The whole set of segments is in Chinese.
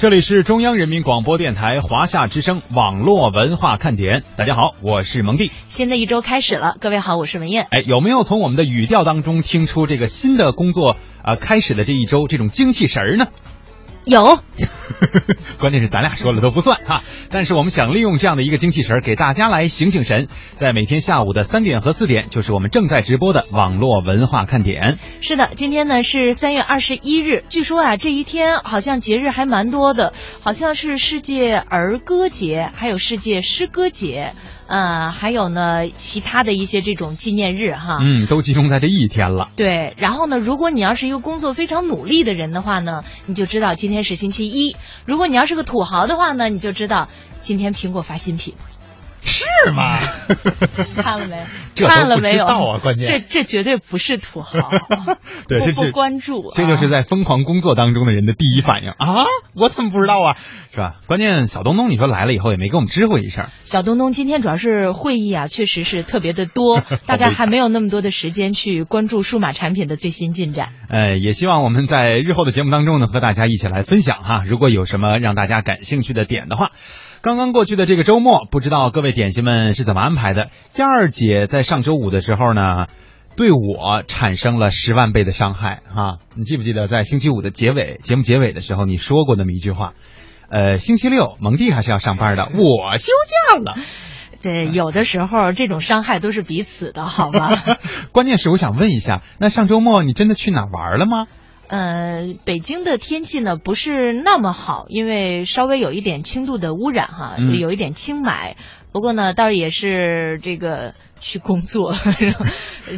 这里是中央人民广播电台华夏之声网络文化看点。大家好，我是蒙蒂。新的一周开始了，各位好，我是文艳。哎，有没有从我们的语调当中听出这个新的工作啊、呃开始的这一周这种精气神儿呢？有，关键是咱俩说了都不算哈，但是我们想利用这样的一个精气神儿，给大家来醒醒神。在每天下午的三点和四点，就是我们正在直播的网络文化看点。是的，今天呢是三月二十一日，据说啊这一天好像节日还蛮多的，好像是世界儿歌节，还有世界诗歌节，呃，还有呢其他的一些这种纪念日哈。嗯，都集中在这一天了。对，然后呢，如果你要是一个工作非常努力的人的话呢，你就知道今天是星期一；如果你要是个土豪的话呢，你就知道今天苹果发新品。是吗？看了没？看了没有？道啊关键这这绝对不是土豪，对，不这是不关注啊这就是在疯狂工作当中的人的第一反应啊！我怎么不知道啊？是吧？关键小东东，你说来了以后也没给我们知会一声。小东东今天主要是会议啊，确实是特别的多，大概还没有那么多的时间去关注数码产品的最新进展。呃，也希望我们在日后的节目当中呢，和大家一起来分享哈。如果有什么让大家感兴趣的点的话，刚刚过去的这个周末，不知道各位点心们是怎么安排的？燕儿姐在上周五的时候呢，对我产生了十万倍的伤害哈。你记不记得在星期五的结尾节目结尾的时候，你说过那么一句话？呃，星期六蒙蒂还是要上班的，我休假了。这有的时候这种伤害都是彼此的，好吗？关键是我想问一下，那上周末你真的去哪玩了吗？呃，北京的天气呢不是那么好，因为稍微有一点轻度的污染哈，嗯有一点轻霾。不过呢，倒也是这个去工作，然 后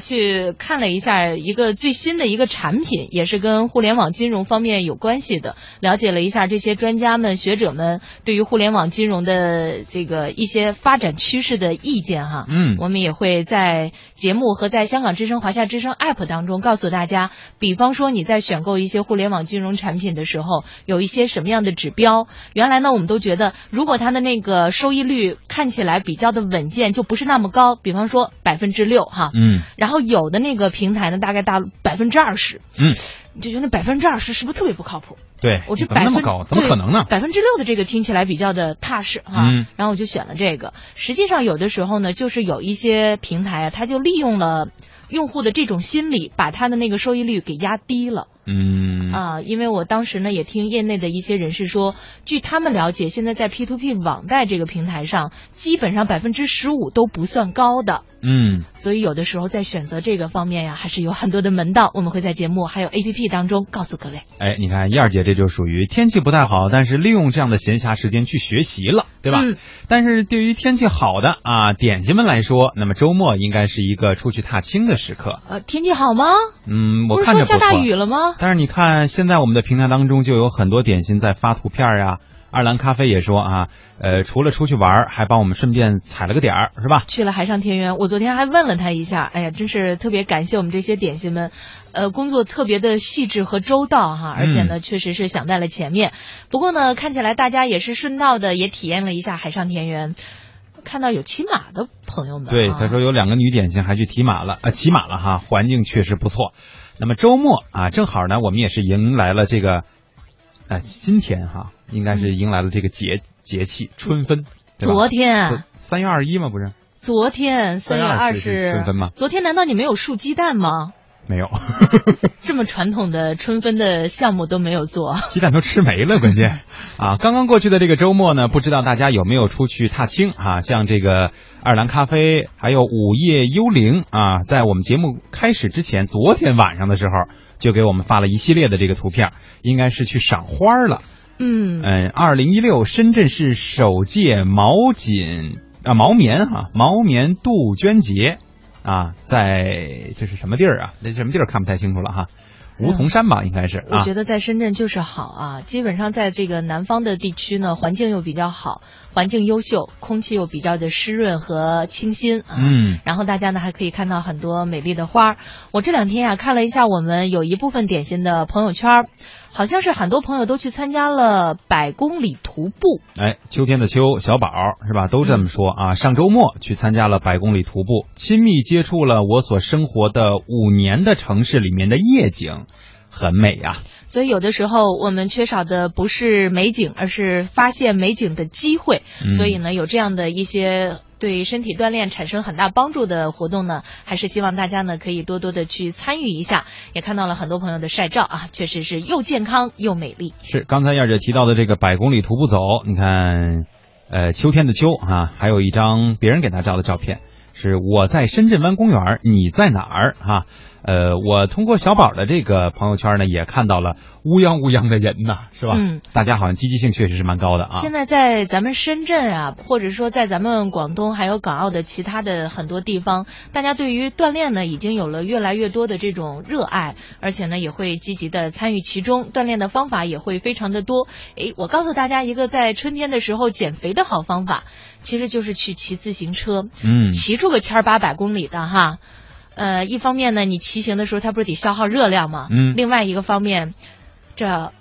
去看了一下一个最新的一个产品，也是跟互联网金融方面有关系的，了解了一下这些专家们、学者们对于互联网金融的这个一些发展趋势的意见哈。嗯我们也会在节目和在香港之声、华夏之声 App 当中告诉大家，比方说你在选购一些互联网金融产品的时候，有一些什么样的指标。原来呢，我们都觉得如果它的那个收益率看起来比较的稳健，就不是那么高，比方说百分之六哈。嗯然后有的那个平台呢，大概大百分之二十，嗯，你就觉得百分之二十是不是特别不靠谱？对，我这怎么百分那么高？怎么可能呢？百分之六的这个听起来比较的踏实哈，嗯然后我就选了这个。实际上有的时候呢，就是有一些平台啊，它就利用了用户的这种心理，把它的那个收益率给压低了。嗯啊，因为我当时呢也听业内的一些人士说，据他们了解，现在在 P to P 网贷这个平台上，基本上百分之十五都不算高的。嗯，所以有的时候在选择这个方面呀，还是有很多的门道。我们会在节目还有 A P P 当中告诉各位。哎，你看燕儿姐这就属于天气不太好，但是利用这样的闲暇时间去学习了，对吧？嗯但是对于天气好的啊点心们来说，那么周末应该是一个出去踏青的时刻。呃，天气好吗？嗯，我不是看着不错。说下大雨了吗？但是你看，现在我们的平台当中就有很多点心在发图片呀、二兰咖啡也说啊，呃，除了出去玩儿，还帮我们顺便踩了个点儿，是吧？去了海上田园，我昨天还问了他一下，哎呀，真是特别感谢我们这些点心们，呃，工作特别的细致和周到哈，而且呢，确实是想在了前面。不过呢，看起来大家也是顺道的，也体验了一下海上田园。看到有骑马的朋友们、啊，对，他说有两个女点心还去骑马了，啊，骑马了哈，环境确实不错。那么周末啊，正好呢，我们也是迎来了这个，呃，今天哈，应该是迎来了这个节节气春分。昨天，三月二十一吗？不是，昨天三月二3月20是春分吗昨天难道你没有竖鸡蛋吗？没有，这么传统的春分的项目都没有做。鸡蛋都吃没了，关键啊！刚刚过去的这个周末呢，不知道大家有没有出去踏青啊？像这个爱尔兰咖啡，还有午夜幽灵啊，在我们节目开始之前，昨天晚上的时候就给我们发了一系列的这个图片，应该是去赏花了。嗯，嗯，二零一六深圳市首届毛锦啊毛棉哈、毛棉杜鹃节啊，在这是什么地儿啊？那什么地儿看不太清楚了哈。梧桐山吧，应该是啊。我觉得在深圳就是好啊，基本上在这个南方的地区呢，环境又比较好，环境优秀，空气又比较的湿润和清新啊。嗯然后大家呢还可以看到很多美丽的花儿。我这两天呀、看了一下我们有一部分点心的朋友圈儿，好像是很多朋友都去参加了百公里徒步。哎，秋天的秋，小宝是吧？都这么说啊。上周末去参加了百公里徒步，亲密接触了我所生活的五年的城市里面的夜景，很美呀、所以有的时候我们缺少的不是美景，而是发现美景的机会。嗯所以呢，有这样的一些对身体锻炼产生很大帮助的活动呢，还是希望大家呢可以多多的去参与一下。也看到了很多朋友的晒照啊，确实是又健康又美丽。是刚才燕姐提到的这个百公里徒步走，你看，呃，秋天的秋啊，还有一张别人给他照的照片，是我在深圳湾公园，你在哪儿啊？呃，我通过小宝的这个朋友圈呢，也看到了乌泱乌泱的人呐，是吧？嗯，大家好像积极性确实是蛮高的啊。现在在咱们深圳啊，或者说在咱们广东还有港澳的其他的很多地方，大家对于锻炼呢已经有了越来越多的这种热爱，而且呢也会积极的参与其中，锻炼的方法也会非常的多。诶，我告诉大家一个在春天的时候减肥的好方法，其实就是去骑自行车，嗯，骑出个千儿八百公里的哈。呃，一方面呢，你骑行的时候它不是得消耗热量吗？嗯另外一个方面，这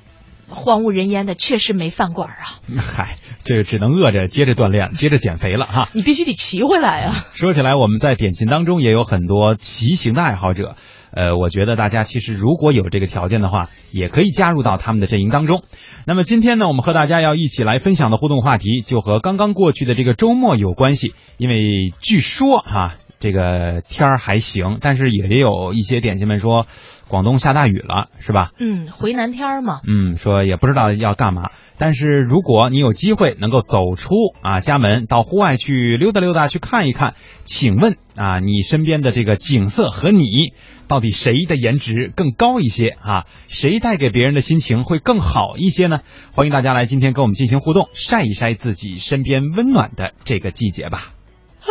荒无人烟的确实没饭馆啊。嗨，这个只能饿着接着锻炼，接着减肥了哈。你必须得骑回来啊！说起来，我们在点心当中也有很多骑行的爱好者。呃，我觉得大家其实如果有这个条件的话，也可以加入到他们的阵营当中。那么今天呢，我们和大家要一起来分享的互动话题，就和刚刚过去的这个周末有关系。因为据说哈、这个天儿还行，但是也有一些点心们说，广东下大雨了，是吧？嗯，回南天儿嘛，嗯，说也不知道要干嘛，但是如果你有机会能够走出啊家门，到户外去溜达溜达，去看一看，请问啊，你身边的这个景色和你，到底谁的颜值更高一些啊？谁带给别人的心情会更好一些呢？欢迎大家来今天跟我们进行互动，晒一晒自己身边温暖的这个季节吧。啊，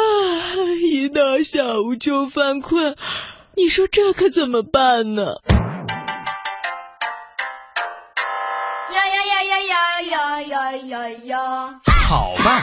一到下午就犯困，你说这可怎么办呢？呀呀呀呀呀呀呀呀呀！好吧，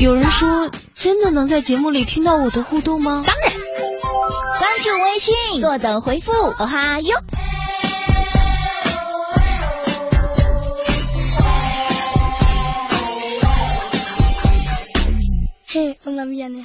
有人说，真的能在节目里听到我的互动吗？当然，关注微信，坐等回复，哦哈哟。嘿，我那边的？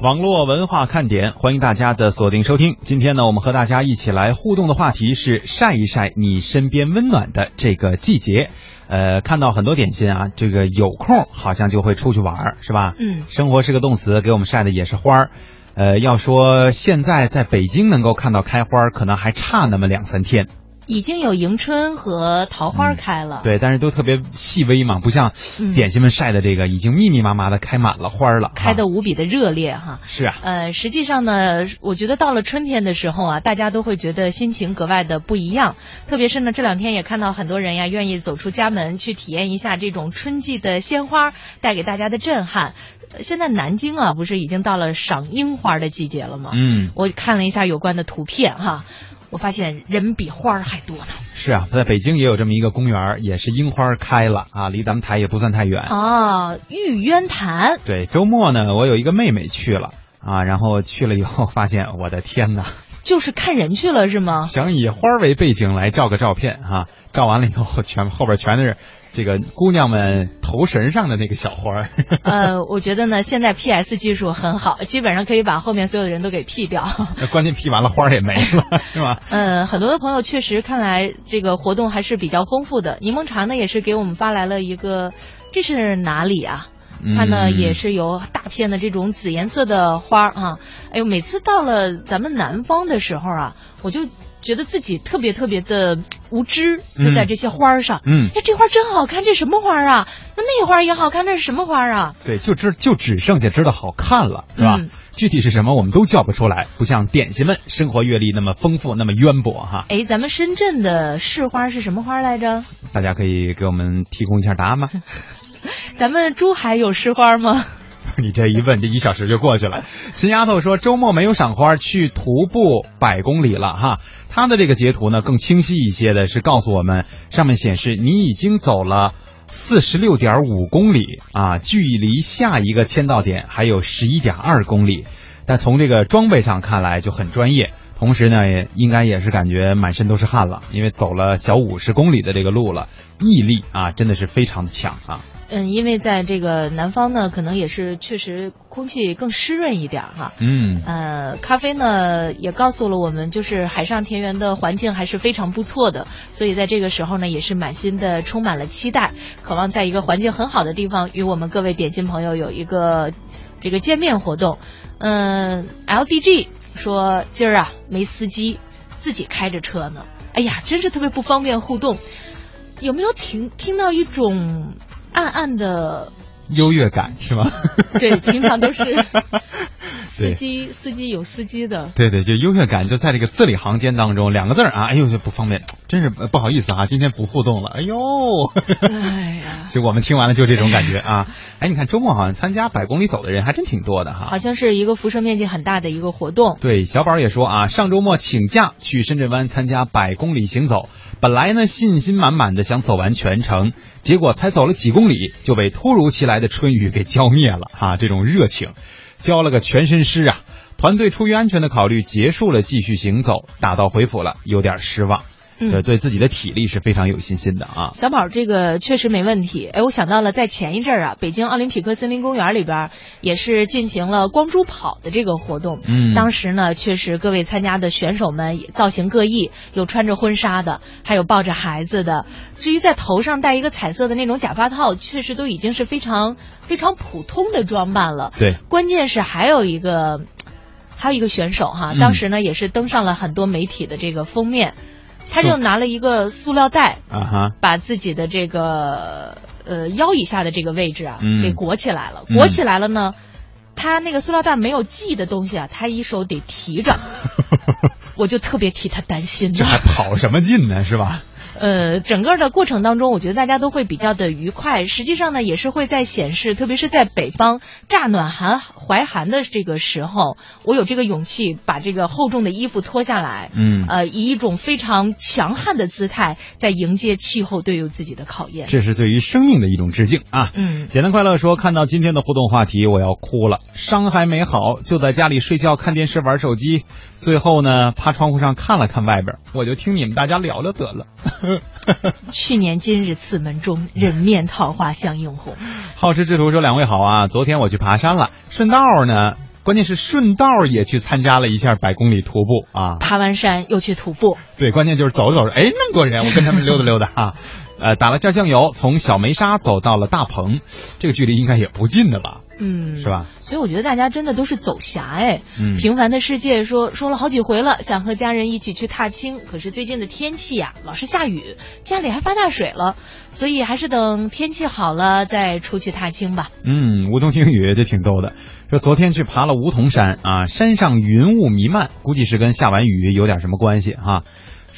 网络文化看点，欢迎大家的锁定收听。今天呢，我们和大家一起来互动的话题是晒一晒你身边温暖的这个季节。呃，看到很多点心啊，这个有空好像就会出去玩儿，是吧？嗯，生活是个动词，给我们晒的也是花儿。呃，要说现在在北京能够看到开花儿，可能还差那么两三天。已经有迎春和桃花开了。，对，但是都特别细微嘛，不像嗯点心们晒的这个已经密密麻麻的开满了花儿了。开的啊无比的热烈哈。是啊，呃，实际上呢，我觉得到了春天的时候啊，大家都会觉得心情格外的不一样。特别是呢，这两天也看到很多人呀，愿意走出家门去体验一下这种春季的鲜花带给大家的震撼。呃现在南京啊，不是已经到了赏樱花的季节了吗？嗯，我看了一下有关的图片哈，我发现人比花儿还多呢。是啊，在北京也有这么一个公园，也是樱花开了啊，离咱们台也不算太远。哦，玉渊潭，对，周末呢，我有一个妹妹去了啊，然后去了以后发现，我的天呐，就是看人去了是吗？想以花儿为背景来照个照片啊，照完了以后全后边全都是这个姑娘们头绳上的那个小花儿。呃，我觉得呢，现在 PS 技术很好，基本上可以把后面所有的人都给 P 掉。那 关键 P 完了花儿也没了，是吧？嗯，很多的朋友确实看来这个活动还是比较丰富的。柠檬茶呢也是给我们发来了一个，这是哪里啊？它呢嗯也是有大片的这种紫颜色的花儿啊。哎呦，每次到了咱们南方的时候啊，我就觉得自己特别特别的无知，就在这些花儿上。嗯，哎，这花真好看，这什么花啊？那那花也好看，那是什么花啊？对，就知就只剩下知道好看了，是吧？嗯具体是什么我们都叫不出来，不像点心们生活阅历那么丰富，那么渊博哈。哎，咱们深圳的市花是什么花来着？大家可以给我们提供一下答案吗？咱们珠海有市花吗？你这一问，这一小时就过去了。新丫头说周末没有赏花，去徒步百公里了哈。她的这个截图呢更清晰一些的是告诉我们，上面显示你已经走了四十六点五公里啊，距离下一个签到点还有十一点二公里。但从这个装备上看来就很专业，同时呢也应该也是感觉满身都是汗了，因为走了小五十公里的这个路了，毅力啊真的是非常的强啊。嗯，因为在这个南方呢，可能也是确实空气更湿润一点哈。嗯呃，咖啡呢也告诉了我们，就是海上田园的环境还是非常不错的，所以在这个时候呢，也是满心的充满了期待，渴望在一个环境很好的地方与我们各位点心朋友有一个这个见面活动。嗯，LDG 说今儿啊没司机，自己开着车呢，哎呀，真是特别不方便互动。有没有听听到一种暗暗的优越感是吗？对，平常都是 司机，司机有司机的。对对，就优越感就在这个字里行间当中，两个字儿啊，哎呦就不方便，真是呃不好意思啊，今天不互动了，哎呦，哎呀，就我们听完了就这种感觉啊，哎，你看周末好像参加百公里走的人还真挺多的哈。好像是一个辐射面积很大的一个活动。对，小宝也说啊，上周末请假去深圳湾参加百公里行走，本来呢信心满满的想走完全程，结果才走了几公里就被突如其来的春雨给浇灭了哈、这种热情，浇了个全身湿啊。团队出于安全的考虑，结束了继续行走，打道回府了，有点失望。嗯这对自己的体力是非常有信心的啊。小宝这个确实没问题。哎，我想到了，在前一阵儿啊，北京奥林匹克森林公园里边也是进行了光珠跑的这个活动。嗯当时呢，确实各位参加的选手们也造型各异，有穿着婚纱的，还有抱着孩子的。至于在头上戴一个彩色的那种假发套，确实都已经是非常非常普通的装扮了。对，关键是还有一个，还有一个选手哈，嗯当时呢也是登上了很多媒体的这个封面，他就拿了一个塑料袋，啊哈，把自己的这个呃腰以下的这个位置啊、嗯给裹起来了。嗯裹起来了呢，他那个塑料袋没有系的东西啊，他一手得提着，我就特别替他担心这。还跑什么劲呢？是吧？呃，整个的过程当中，我觉得大家都会比较的愉快。实际上呢，也是会在显示，特别是在北方乍暖寒怀寒的这个时候，我有这个勇气把这个厚重的衣服脱下来，嗯呃，以一种非常强悍的姿态，在迎接气候对于自己的考验。这是对于生命的一种致敬啊。嗯，简单快乐说，看到今天的互动话题，我要哭了。伤还没好，就在家里睡觉、看电视、玩手机，最后呢，趴窗户上看了看外边，我就听你们大家聊聊得了。去年今日此门中，人面桃花相映红。好吃之徒说：“两位好啊，昨天我去爬山了，顺道呢，关键是顺道也去参加了一下百公里徒步啊。爬完山又去徒步，对，关键就是走着走着，哎，那么多人，我跟他们溜达溜达哈。呃，打了炸酱油，从小梅沙走到了大棚，这个距离应该也不近的吧？嗯，是吧？所以我觉得大家真的都是走侠哎。嗯平凡的世界说说了好几回了，想和家人一起去踏青，可是最近的天气呀、老是下雨，家里还发大水了，所以还是等天气好了再出去踏青吧。嗯，梧桐听雨这挺逗的。说昨天去爬了梧桐山啊，山上云雾弥漫，估计是跟下完雨有点什么关系哈、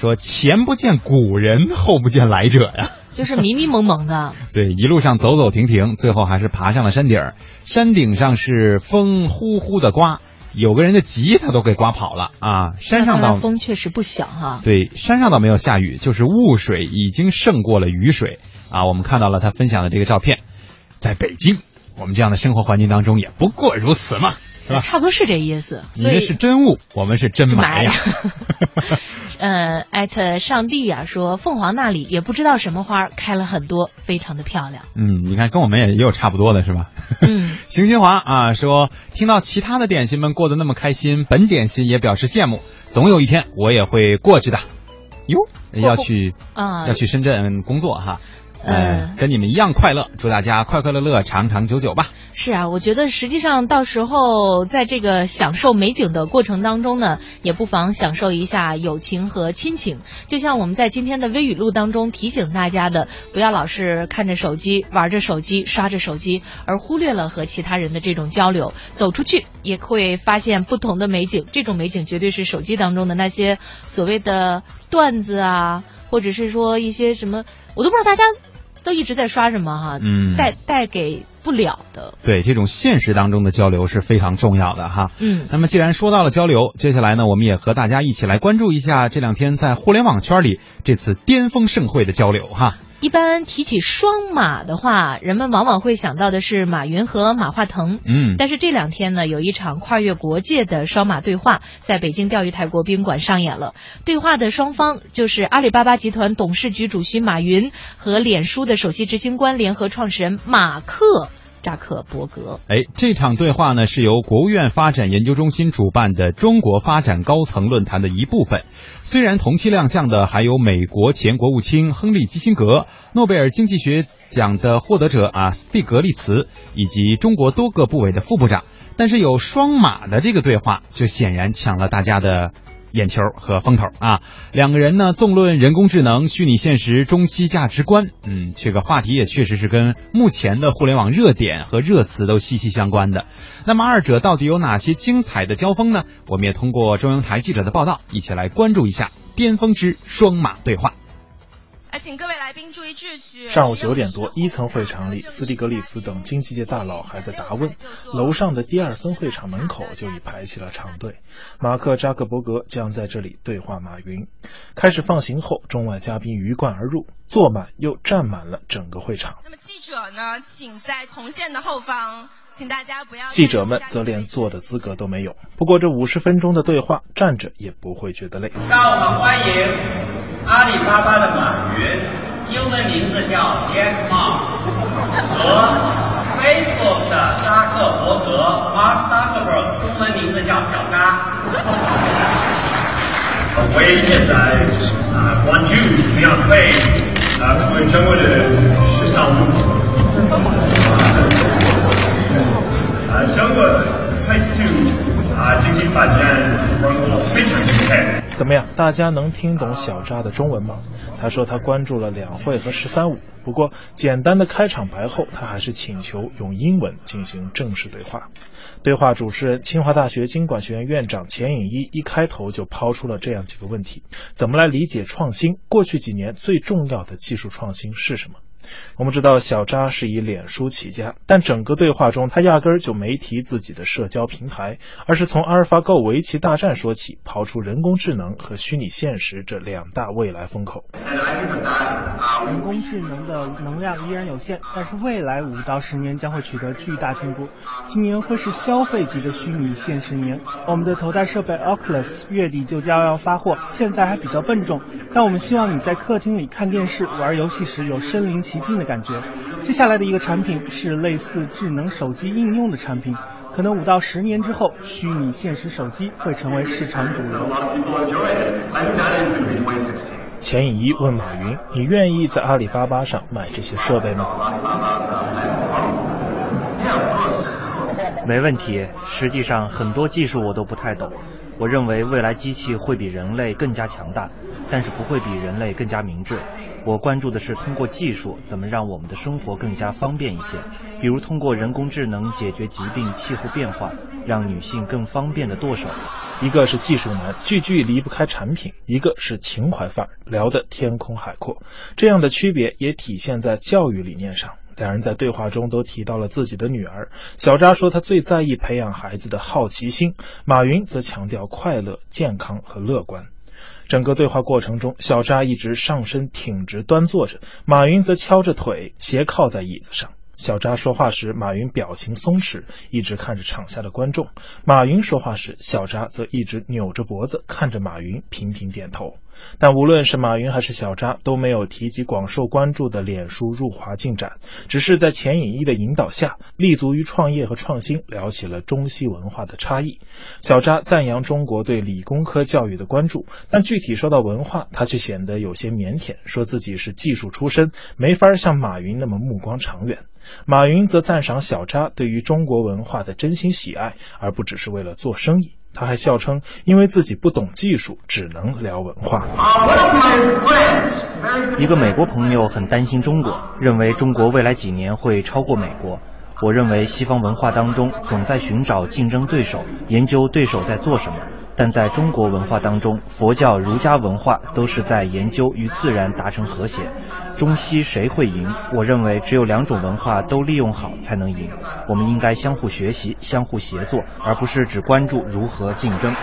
说前不见古人，后不见来者呀。就是迷迷蒙蒙的，对，一路上走走停停，最后还是爬上了山顶儿。山顶上是风呼呼的刮，有个人的吉他都给刮跑了啊！山上倒风确实不小哈、对，山上倒没有下雨，就是雾水已经胜过了雨水啊！我们看到了他分享的这个照片，在北京，我们这样的生活环境当中也不过如此嘛，是吧？差不多是这意思。所以是真物，我们是真霾呀。呃，艾特上帝呀、说凤凰那里也不知道什么花开了很多，非常的漂亮。嗯，你看跟我们也也有差不多的是吧？嗯，邢新华啊说，听到其他的点心们过得那么开心，本点心也表示羡慕。总有一天我也会过去的。哟，要去啊要去深圳工作哈。呃嗯，跟你们一样快乐，祝大家快快乐乐，长长久久吧。是啊，我觉得实际上到时候在这个享受美景的过程当中呢，也不妨享受一下友情和亲情。就像我们在今天的微语录当中提醒大家的，不要老是看着手机、玩着手机、刷着手机，而忽略了和其他人的这种交流。走出去也会发现不同的美景，这种美景绝对是手机当中的那些所谓的段子啊，或者是说一些什么，我都不知道大家。都一直在刷什么哈，嗯带带给不了的，对，这种现实当中的交流是非常重要的哈。嗯。那么既然说到了交流，接下来呢，我们也和大家一起来关注一下这两天在互联网圈里这次巅峰盛会的交流哈。一般提起双马的话，人们往往会想到的是马云和马化腾。嗯，但是这两天呢，有一场跨越国界的双马对话在北京钓鱼台国宾馆上演了。对话的双方就是阿里巴巴集团董事局主席马云和脸书的首席执行官、联合创始人马克扎克伯格。哎，这场对话呢是由国务院发展研究中心主办的中国发展高层论坛的一部分。虽然同期亮相的还有美国前国务卿亨利基辛格、诺贝尔经济学奖的获得者啊斯蒂格利茨以及中国多个部委的副部长，但是有双马的这个对话，就显然抢了大家的。眼球和风头啊，两个人呢纵论人工智能、虚拟现实中西价值观，嗯，这个话题也确实是跟目前的互联网热点和热词都息息相关的。那么二者到底有哪些精彩的交锋呢？我们也通过中央台记者的报道，一起来关注一下巅峰之双马对话。来，请各位来宾注意秩序。上午九点多，一层会场里，斯蒂格利斯等经济界大佬还在答问，楼上的第二分会场门口就已排起了长队。马克扎克伯格将在这里对话马云。开始放行后，中外嘉宾鱼贯而入，坐满又站满了整个会场。那么记者呢，请在红线的后方。请大家不要。记者们则连坐的资格都没有。不过这五十分钟的对话，站着也不会觉得累。让我们欢迎阿里巴巴的马云，英文名字叫 Jack Ma，和 Facebook 的扎克伯格 Mark Zuckerberg，中文名字叫小扎。我也现在啊关注这样会啊为中国的市场啊中国开始啊经济发展中国非常厉害。怎么样？大家能听懂小扎的中文吗？他说他关注了两会和“十三五”，不过简单的开场白后，他还是请求用英文进行正式对话。对话主持人清华大学经管学院院长钱颖一一开头就抛出了这样几个问题：怎么来理解创新？过去几年最重要的技术创新是什么？我们知道小扎是以脸书起家，但整个对话中他压根儿就没提自己的社交平台，而是从阿尔法狗围棋大战说起，抛出人工智能和虚拟现实这两大未来风口。人工智能的能量依然有限，但是未来五到十年将会取得巨大进步。今年会是消费级的虚拟现实年。我们的头戴设备 Oculus 月底就将要发货，现在还比较笨重，但我们希望你在客厅里看电视、玩游戏时有身临其境的感觉。接下来的一个产品是类似智能手机应用的产品，可能五到十年之后，虚拟现实手机会成为市场主流。钱颖一问马云：“你愿意在阿里巴巴上买这些设备吗？”没问题。实际上，很多技术我都不太懂。我认为未来机器会比人类更加强大，但是不会比人类更加明智。我关注的是通过技术怎么让我们的生活更加方便一些，比如通过人工智能解决疾病、气候变化，让女性更方便的剁手。一个是技术难，句句离不开产品；一个是情怀范儿，聊得天空海阔。这样的区别也体现在教育理念上。两人在对话中都提到了自己的女儿。小扎说他最在意培养孩子的好奇心，马云则强调快乐、健康和乐观。整个对话过程中，小扎一直上身挺直端坐着，马云则敲着腿斜靠在椅子上。小扎说话时，马云表情松弛，一直看着场下的观众；马云说话时，小扎则一直扭着脖子看着马云，频频点头。但无论是马云还是小扎，都没有提及广受关注的脸书入华进展，只是在钱颖一的引导下，立足于创业和创新，聊起了中西文化的差异。小扎赞扬中国对理工科教育的关注，但具体说到文化，他却显得有些腼腆，说自己是技术出身，没法像马云那么目光长远。马云则赞赏小扎对于中国文化的真心喜爱，而不只是为了做生意。他还笑称，因为自己不懂技术，只能聊文化。一个美国朋友很担心中国，认为中国未来几年会超过美国。我认为西方文化当中总在寻找竞争对手，研究对手在做什么。但在中国文化当中，佛教、儒家文化都是在研究与自然达成和谐。中西谁会赢？我认为只有两种文化都利用好才能赢。我们应该相互学习、相互协作，而不是只关注如何竞争。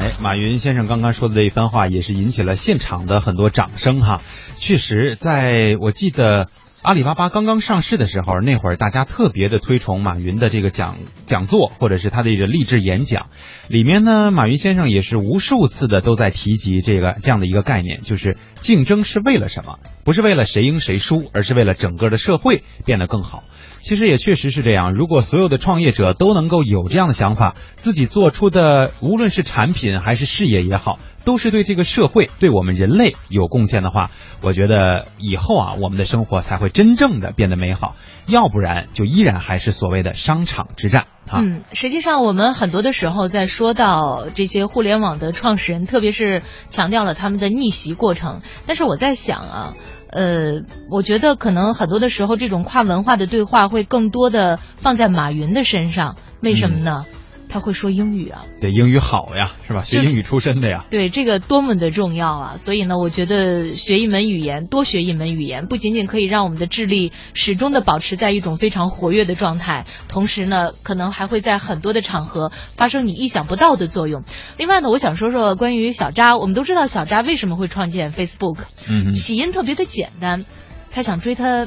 哎，马云先生刚刚说的这一番话，也是引起了现场的很多掌声哈。确实，在我记得阿里巴巴刚刚上市的时候，那会儿大家特别的推崇马云的这个讲讲座，或者是他的一个励志演讲。里面呢，马云先生也是无数次的都在提及这个这样的一个概念，就是竞争是为了什么？不是为了谁赢谁输，而是为了整个的社会变得更好。其实也确实是这样。如果所有的创业者都能够有这样的想法，自己做出的无论是产品还是事业也好，都是对这个社会、对我们人类有贡献的话，我觉得以后啊，我们的生活才会真正的变得美好。要不然，就依然还是所谓的商场之战啊。嗯，实际上我们很多的时候在说到这些互联网的创始人，特别是强调了他们的逆袭过程。但是我在想啊。呃，我觉得可能很多的时候，这种跨文化的对话会更多的放在马云的身上。为什么呢？他会说英语啊，对，英语好呀，是吧？学英语出身的呀。对，这个多么的重要啊！所以呢，我觉得学一门语言，多学一门语言，不仅仅可以让我们的智力始终的保持在一种非常活跃的状态，同时呢，可能还会在很多的场合发生你意想不到的作用。另外呢，我想说说关于小扎，我们都知道小扎为什么会创建 Facebook，嗯，起因特别的简单，他想追他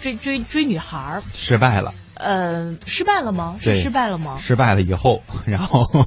追追追女孩儿，失败了。呃，失败了吗？是失败了吗？失败了以后，然后，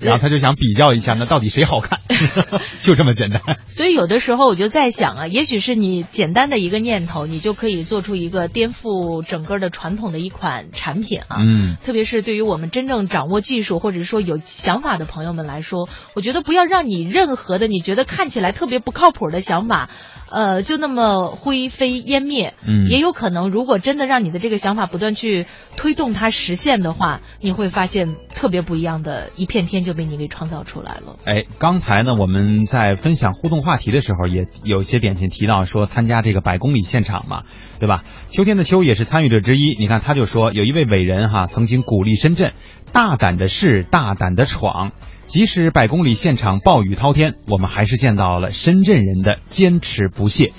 然后他就想比较一下，那到底谁好看？就这么简单。所以有的时候我就在想啊，也许是你简单的一个念头，你就可以做出一个颠覆整个的传统的一款产品啊。嗯。特别是对于我们真正掌握技术或者说有想法的朋友们来说，我觉得不要让你任何的你觉得看起来特别不靠谱的想法。呃，就那么灰飞烟灭，嗯，也有可能，如果真的让你的这个想法不断去推动它实现的话，你会发现特别不一样的一片天就被你给创造出来了。哎，刚才呢，我们在分享互动话题的时候，也有些点心提到说参加这个百公里现场嘛，对吧？秋天的秋也是参与者之一。你看，他就说有一位伟人哈，曾经鼓励深圳大胆的试，大胆的闯。即使百公里现场暴雨滔天，我们还是见到了深圳人的坚持不懈。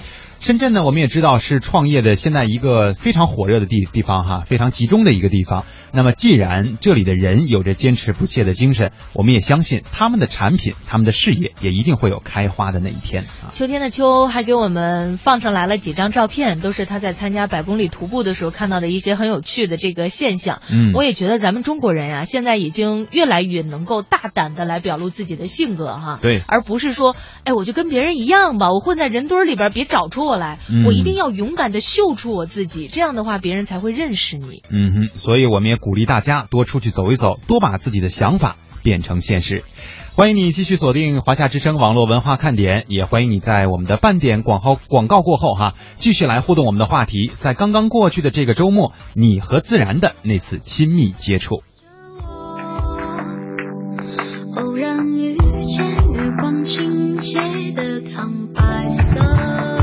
深圳呢，我们也知道是创业的现在一个非常火热的地地方哈，非常集中的一个地方。那么，既然这里的人有着坚持不懈的精神，我们也相信他们的产品、他们的事业也一定会有开花的那一天啊。秋天的秋还给我们放上来了几张照片，都是他在参加百公里徒步的时候看到的一些很有趣的这个现象。嗯，我也觉得咱们中国人呀，现在已经越来越能够大胆的来表露自己的性格哈。对，而不是说，哎，我就跟别人一样吧，我混在人堆里边，别找出我来，我一定要勇敢的秀出我自己，这样的话别人才会认识你。嗯哼，所以我们也鼓励大家多出去走一走，多把自己的想法变成现实。欢迎你继续锁定华夏之声网络文化看点，也欢迎你在我们的半点广告广告过后哈，继续来互动我们的话题。在刚刚过去的这个周末，你和自然的那次亲密接触。偶然遇见月光倾斜的苍白色。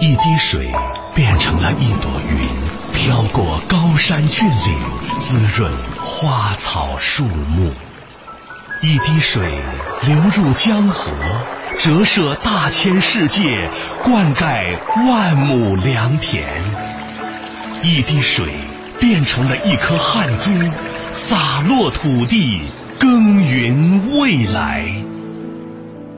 一滴水变成了一朵云，飘过高山峻岭，滋润花草树木。一滴水流入江河，折射大千世界，灌溉万亩良田。一滴水变成了一颗汗珠，洒落土地，耕耘未来。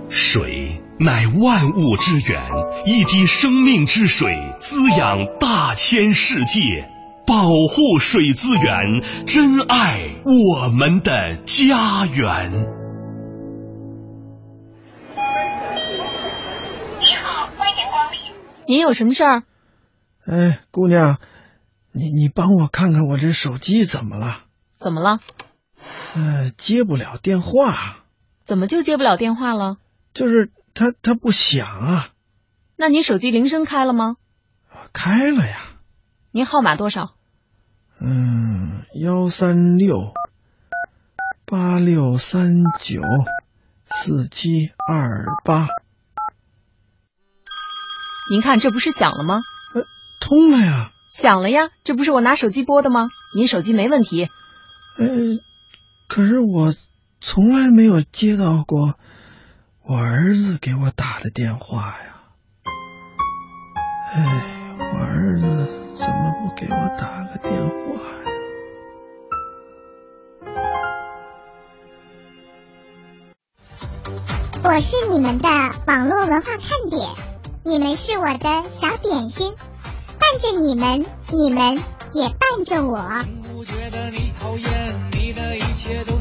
水乃万物之源，一滴生命之水滋养大千世界。保护水资源，珍爱我们的家园。你好，欢迎光临。您有什么事儿？哎，姑娘，你你帮我看看我这手机怎么了？怎么了？呃，接不了电话。怎么就接不了电话了？就是它它不响啊。那你手机铃声开了吗？开了呀。您号码多少？嗯，幺三六八六三九四七二八。您看，这不是响了吗？呃，通了呀。响了呀，这不是我拿手机拨的吗？您手机没问题。呃，可是我从来没有接到过我儿子给我打的电话呀。哎，我儿子。怎么不给我打个电话呀？我是你们的网络文化看点，你们是我的小点心，伴着你们，你们也伴着我。有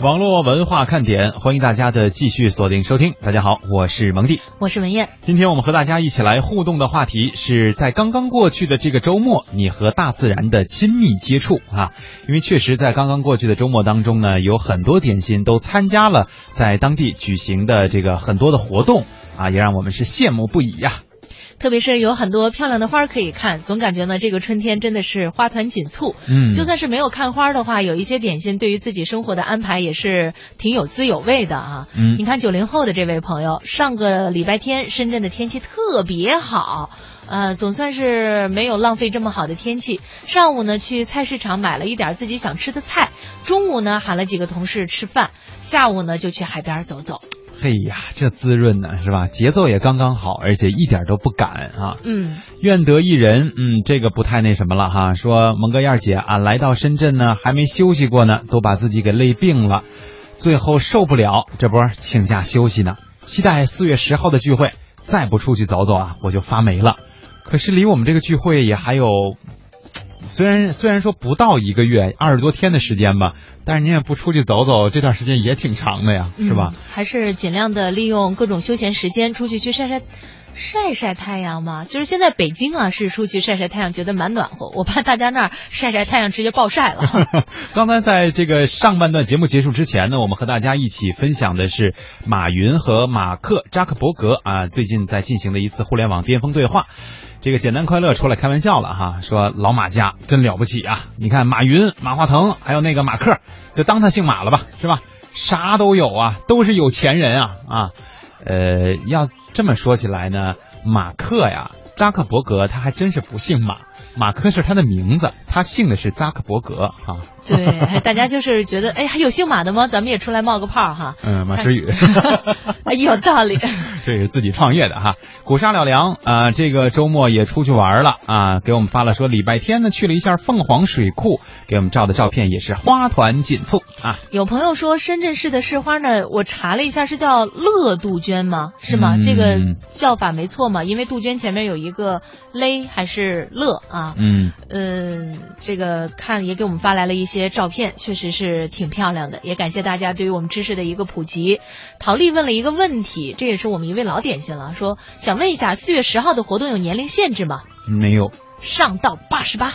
网络文化看点，欢迎大家的继续锁定收听。大家好，我是蒙蒂，我是文艳。今天我们和大家一起来互动的话题是在刚刚过去的这个周末，你和大自然的亲密接触啊。因为确实在刚刚过去的周末当中呢，有很多点心都参加了在当地举行的这个很多的活动啊，也让我们是羡慕不已呀。特别是有很多漂亮的花可以看，总感觉呢这个春天真的是花团锦簇。嗯，就算是没有看花的话，有一些点心对于自己生活的安排也是挺有滋有味的啊。嗯，你看九零后的这位朋友，上个礼拜天深圳的天气特别好，呃，总算是没有浪费这么好的天气。上午呢去菜市场买了一点自己想吃的菜，中午呢喊了几个同事吃饭，下午呢就去海边走走。嘿呀，这滋润呢，是吧？节奏也刚刚好，而且一点都不赶啊。嗯，愿得一人，嗯，这个不太那什么了哈。说蒙哥燕儿姐，俺来到深圳呢，还没休息过呢，都把自己给累病了，最后受不了，这不请假休息呢。期待四月十号的聚会，再不出去走走啊，我就发霉了。可是离我们这个聚会也还有。虽然虽然说不到一个月，二十多天的时间吧，但是您也不出去走走，这段时间也挺长的呀，是吧？还是尽量的利用各种休闲时间出去去晒晒晒晒太阳嘛，就是现在北京啊是出去晒晒太阳，觉得蛮暖和。我怕大家那儿晒晒太阳直接暴晒了。刚才在这个上半段节目结束之前呢，我们和大家一起分享的是马云和马克扎克伯格啊最近在进行的一次互联网巅峰对话。这个简单快乐出来开玩笑了哈，说老马家真了不起啊！你看马云、马化腾，还有那个马克，就当他姓马了吧，是吧？啥都有啊，都是有钱人啊啊！呃，要这么说起来呢，马克呀，扎克伯格他还真是不姓马，马克是他的名字，他姓的是扎克伯格啊。对，大家就是觉得，哎，还有姓马的吗？咱们也出来冒个泡哈。嗯，马诗雨，哎，有道理。这是自己创业的哈。古沙了梁啊，这个周末也出去玩了啊，给我们发了说礼拜天呢去了一下凤凰水库，给我们照的照片也是花团锦簇啊。有朋友说深圳市的市花呢，我查了一下是叫乐杜鹃吗？是吗？嗯这个叫法没错嘛？因为杜鹃前面有一个勒还是乐啊？嗯嗯，这个看也给我们发来了一些照片，确实是挺漂亮的。也感谢大家对于我们知识的一个普及。陶丽问了一个问题，这也是我们一位老点心了，说想问一下，四月十号的活动有年龄限制吗？没有，上到八十八，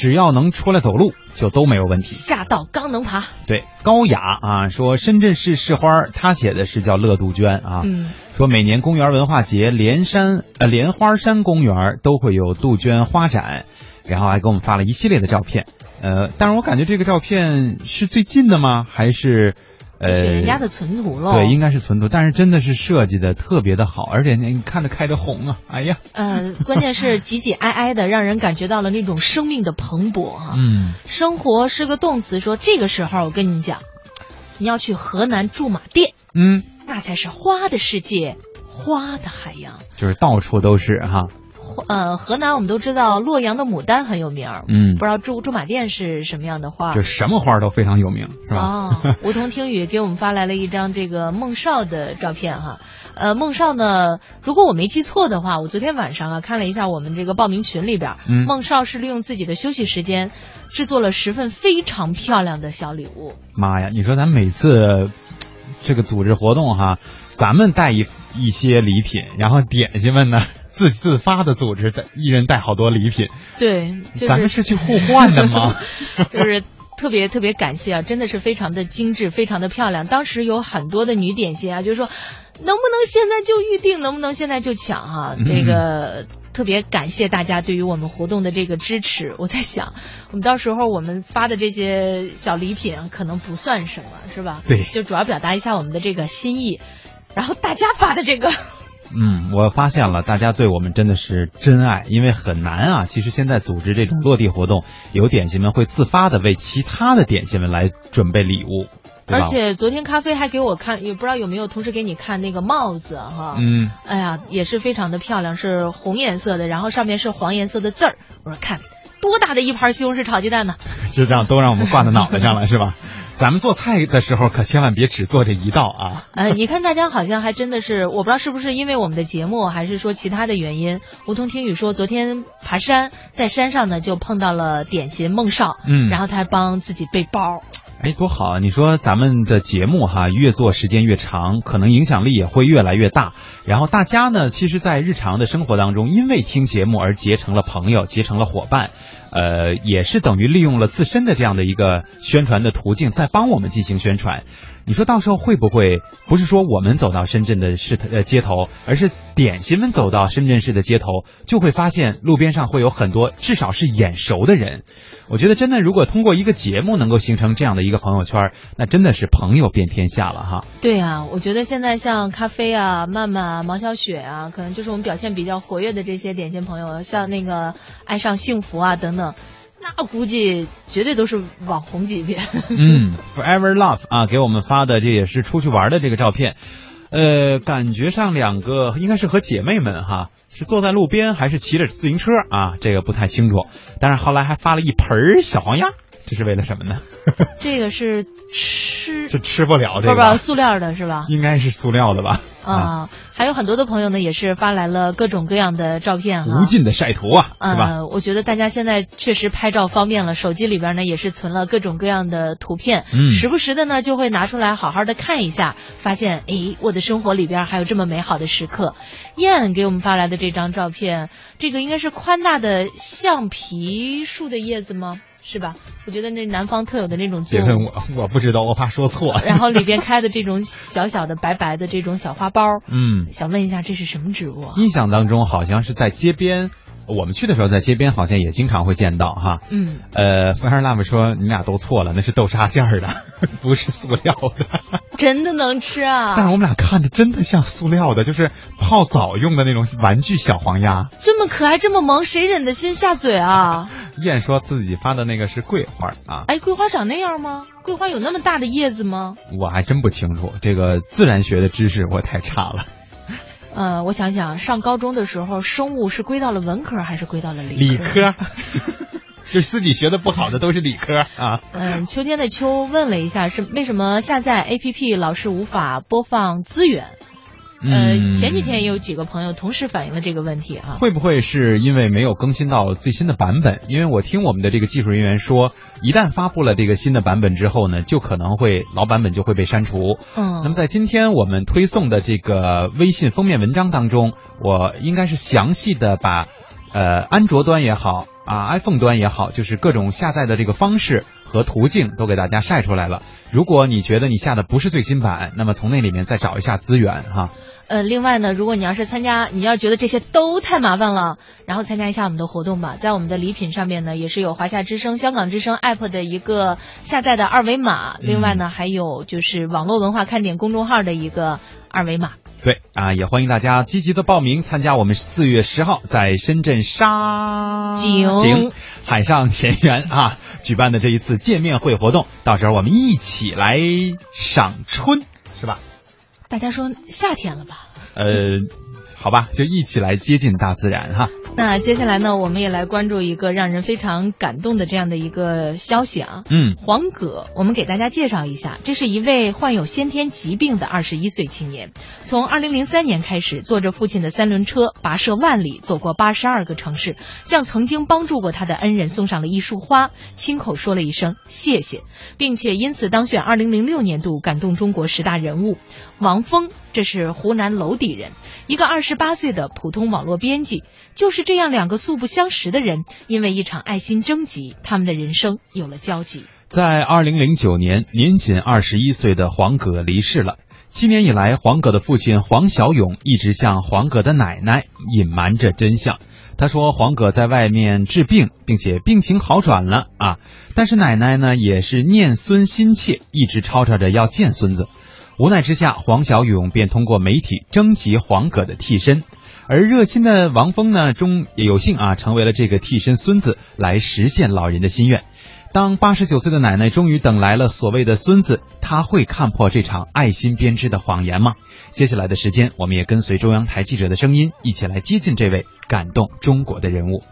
只要能出来走路就都没有问题。下到刚能爬。对，高雅啊，说深圳市市花，他写的是叫乐杜鹃啊。嗯，说每年公园文化节莲山呃莲花山公园都会有杜鹃花展，然后还给我们发了一系列的照片。呃，但是我感觉这个照片是最近的吗？还是呃是人家的存图喽？对，应该是存图，但是真的是设计的特别的好，而且你看着开的红啊，哎呀，呃，关键是挤挤挨挨的，让人感觉到了那种生命的蓬勃啊。嗯，生活是个动词，说这个时候我跟你讲，你要去河南驻马店，嗯，那才是花的世界，花的海洋。就是到处都是哈。呃，河南我们都知道洛阳的牡丹很有名，嗯不知道驻驻马店是什么样的花就。什么花都非常有名，是吧？哦，梧桐听雨给我们发来了一张这个孟少的照片哈。呃，孟少呢，如果我没记错的话，我昨天晚上啊看了一下我们这个报名群里边，嗯孟少是利用自己的休息时间制作了十份非常漂亮的小礼物。妈呀，你说咱每次这个组织活动哈，咱们带一一些礼品，然后点心们呢自自发的组织带一人带好多礼品，对，就是、咱们是去互换的吗？就是特别特别感谢啊，真的是非常的精致，非常的漂亮。当时有很多的女点心啊，就是说能不能现在就预定，能不能现在就抢哈、嗯这个特别感谢大家对于我们活动的这个支持。我在想，我们到时候我们发的这些小礼品啊可能不算什么，是吧？对就主要表达一下我们的这个心意。然后大家发的这个。嗯，我发现了，大家对我们真的是真爱，因为很难啊。其实现在组织这种落地活动，有点心们会自发的为其他的点心们来准备礼物，而且昨天咖啡还给我看，也不知道有没有同事给你看那个帽子哈。嗯，哎呀，也是非常的漂亮，是红颜色的，然后上面是黄颜色的字儿。我说看多大的一盘西红柿炒鸡蛋呢？就这样都让我们挂在脑袋上了，是吧？咱们做菜的时候可千万别只做这一道啊！呃，你看大家好像还真的是，我不知道是不是因为我们的节目，还是说其他的原因。梧桐听雨说，昨天爬山，在山上呢就碰到了点心孟少，嗯然后他还帮自己背包。哎，多好啊！你说咱们的节目哈，越做时间越长，可能影响力也会越来越大。然后大家呢，其实，在日常的生活当中，因为听节目而结成了朋友，结成了伙伴，呃，也是等于利用了自身的这样的一个宣传的途径，在帮我们进行宣传。你说到时候会不会不是说我们走到深圳的市呃街头，而是点心们走到深圳市的街头，就会发现路边上会有很多至少是眼熟的人。我觉得真的，如果通过一个节目能够形成这样的一个朋友圈，那真的是朋友遍天下了哈。对啊，我觉得现在像咖啡啊、曼曼啊、毛小雪啊，可能就是我们表现比较活跃的这些点心朋友，像那个爱上幸福啊等等，那估计绝对都是网红级别。嗯，Forever Love 啊，给我们发的这也是出去玩的这个照片，呃，感觉上两个应该是和姐妹们哈，是坐在路边还是骑着自行车啊？这个不太清楚。但是后来还发了一盆小黄鸭，这是为了什么呢？这个是吃 是吃不了这不不个是，塑料的是吧？应该是塑料的吧？啊，还有很多的朋友呢，也是发来了各种各样的照片哈，无尽的晒图啊，是吧？呃，我觉得大家现在确实拍照方便了，手机里边呢也是存了各种各样的图片，嗯时不时的呢就会拿出来好好的看一下，发现诶，我的生活里边还有这么美好的时刻。燕给我们发来的这张照片，这个应该是宽大的橡皮树的叶子吗？是吧？我觉得那南方特有的那种。别问我，我不知道，我怕说错。然后里边开的这种小小的白白的这种小花苞，嗯，想问一下这是什么植物啊？印象当中好像是在街边，我们去的时候在街边好像也经常会见到哈。嗯，呃，风儿辣妹说你们俩都错了，那是豆沙馅儿的，不是塑料的。真的能吃啊？但是我们俩看着真的像塑料的，就是泡澡用的那种玩具小黄鸭。这么可爱，这么萌，谁忍得心下嘴啊？燕说自己发的那个是桂花啊，哎，桂花长那样吗？桂花有那么大的叶子吗？我还真不清楚，这个自然学的知识我太差了。呃，我想想，上高中的时候，生物是归到了文科还是归到了理理科？就自己学的不好的都是理科啊。嗯，秋天的秋问了一下，是为什么下载 APP 老是无法播放资源？呃，嗯前几天也有几个朋友同时反映了这个问题啊。会不会是因为没有更新到最新的版本？因为我听我们的这个技术人员说，一旦发布了这个新的版本之后呢，就可能会老版本就会被删除。嗯那么在今天我们推送的这个微信封面文章当中，我应该是详细的把呃安卓端也好啊 iPhone 端也好，就是各种下载的这个方式和途径都给大家晒出来了。如果你觉得你下的不是最新版，那么从那里面再找一下资源哈。呃，另外呢，如果你要是参加，你要觉得这些都太麻烦了，然后参加一下我们的活动吧，在我们的礼品上面呢，也是有华夏之声、香港之声 app 的一个下载的二维码，另外呢，还有就是网络文化看点公众号的一个二维码。对啊，也欢迎大家积极的报名参加我们四月十号在深圳沙井井海上田园啊举办的这一次见面会活动，到时候我们一起来赏春，是吧？大家说夏天了吧？呃，好吧，就一起来接近大自然哈。那接下来呢，我们也来关注一个让人非常感动的这样的一个消息啊。嗯，黄葛，我们给大家介绍一下，这是一位患有先天疾病的二十一岁青年，从二零零三年开始，坐着父亲的三轮车，跋涉万里，走过八十二个城市，向曾经帮助过他的恩人送上了一束花，亲口说了一声谢谢，并且因此当选二零零六年度感动中国十大人物。王峰，这是湖南娄底人，一个二十八岁的普通网络编辑。就是这样两个素不相识的人，因为一场爱心征集，他们的人生有了交集。在二零零九年，年仅二十一岁的黄葛离世了。七年以来，黄葛的父亲黄小勇一直向黄葛的奶奶隐瞒着真相。他说，黄葛在外面治病，并且病情好转了啊，但是奶奶呢也是念孙心切，一直吵吵着要见孙子。无奈之下，黄小勇便通过媒体征集黄葛的替身。而热心的王峰呢，终也有幸啊，成为了这个替身孙子，来实现老人的心愿。当八十九岁的奶奶终于等来了所谓的孙子，他会看破这场爱心编织的谎言吗？接下来的时间，我们也跟随中央台记者的声音，一起来接近这位感动中国的人物。